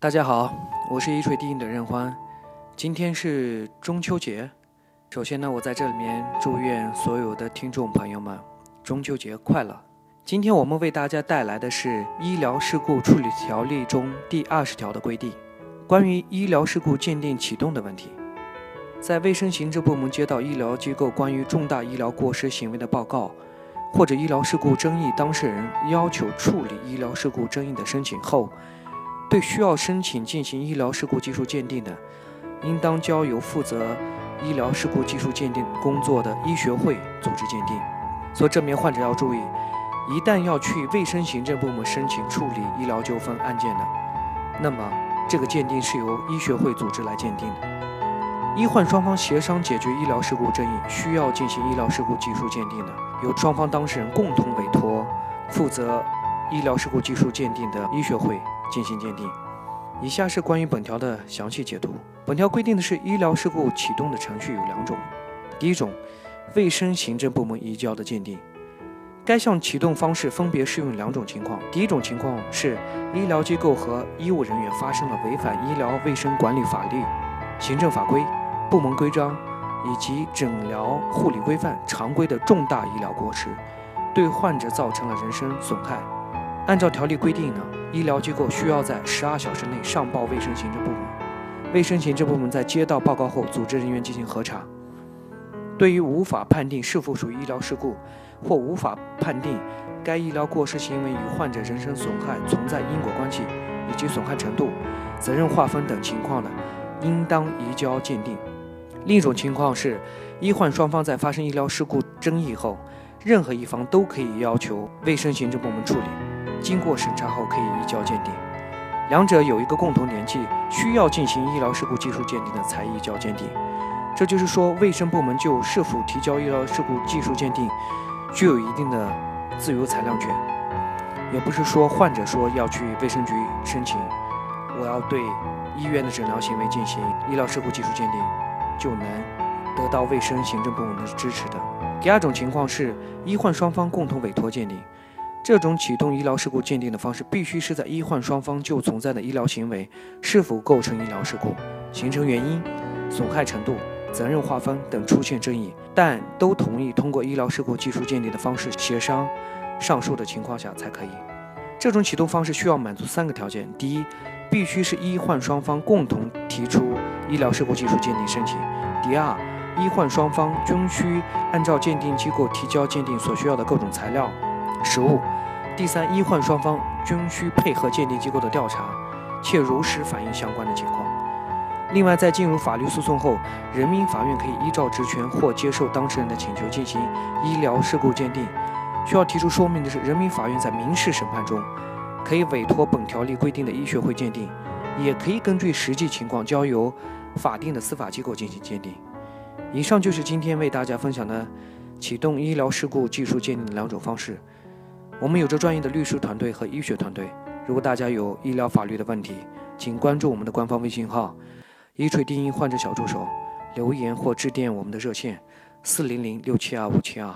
大家好，我是一锤定音的任欢。今天是中秋节，首先呢，我在这里面祝愿所有的听众朋友们中秋节快乐。今天我们为大家带来的是《医疗事故处理条例》中第二十条的规定，关于医疗事故鉴定启动的问题。在卫生行政部门接到医疗机构关于重大医疗过失行为的报告，或者医疗事故争议当事人要求处理医疗事故争议的申请后，对需要申请进行医疗事故技术鉴定的，应当交由负责医疗事故技术鉴定工作的医学会组织鉴定。所以，这名患者要注意，一旦要去卫生行政部门申请处理医疗纠纷案件的，那么这个鉴定是由医学会组织来鉴定的。医患双方协商解决医疗事故争议，需要进行医疗事故技术鉴定的，由双方当事人共同委托负责医疗事故技术鉴定的医学会进行鉴定。以下是关于本条的详细解读。本条规定的是医疗事故启动的程序有两种，第一种，卫生行政部门移交的鉴定，该项启动方式分别适用两种情况。第一种情况是医疗机构和医务人员发生了违反医疗卫生管理法律、行政法规。部门规章以及诊疗护理规范常规的重大医疗过失，对患者造成了人身损害。按照条例规定呢，医疗机构需要在十二小时内上报卫生行政部门，卫生行政部门在接到报告后，组织人员进行核查。对于无法判定是否属于医疗事故，或无法判定该医疗过失行为与患者人身损害存在因果关系以及损害程度、责任划分等情况的，应当移交鉴定。另一种情况是，医患双方在发生医疗事故争议后，任何一方都可以要求卫生行政部门处理，经过审查后可以移交鉴定。两者有一个共同联系，需要进行医疗事故技术鉴定的才移交鉴定。这就是说，卫生部门就是否提交医疗事故技术鉴定，具有一定的自由裁量权。也不是说患者说要去卫生局申请，我要对医院的诊疗行为进行医疗事故技术鉴定。就能得到卫生行政部门的支持的。第二种情况是医患双方共同委托鉴定，这种启动医疗事故鉴定的方式必须是在医患双方就存在的医疗行为是否构成医疗事故、形成原因、损害程度、责任划分等出现争议，但都同意通过医疗事故技术鉴定的方式协商上述的情况下才可以。这种启动方式需要满足三个条件：第一，必须是医患双方共同提出。医疗事故技术鉴定申请。第二，医患双方均需按照鉴定机构提交鉴定所需要的各种材料、实物。第三，医患双方均需配合鉴定机构的调查，且如实反映相关的情况。另外，在进入法律诉讼后，人民法院可以依照职权或接受当事人的请求进行医疗事故鉴定。需要提出说明的是，人民法院在民事审判中可以委托本条例规定的医学会鉴定，也可以根据实际情况交由。法定的司法机构进行鉴定。以上就是今天为大家分享的启动医疗事故技术鉴定的两种方式。我们有着专业的律师团队和医学团队。如果大家有医疗法律的问题，请关注我们的官方微信号“一锤定音患者小助手”，留言或致电我们的热线：四零零六七二五七二。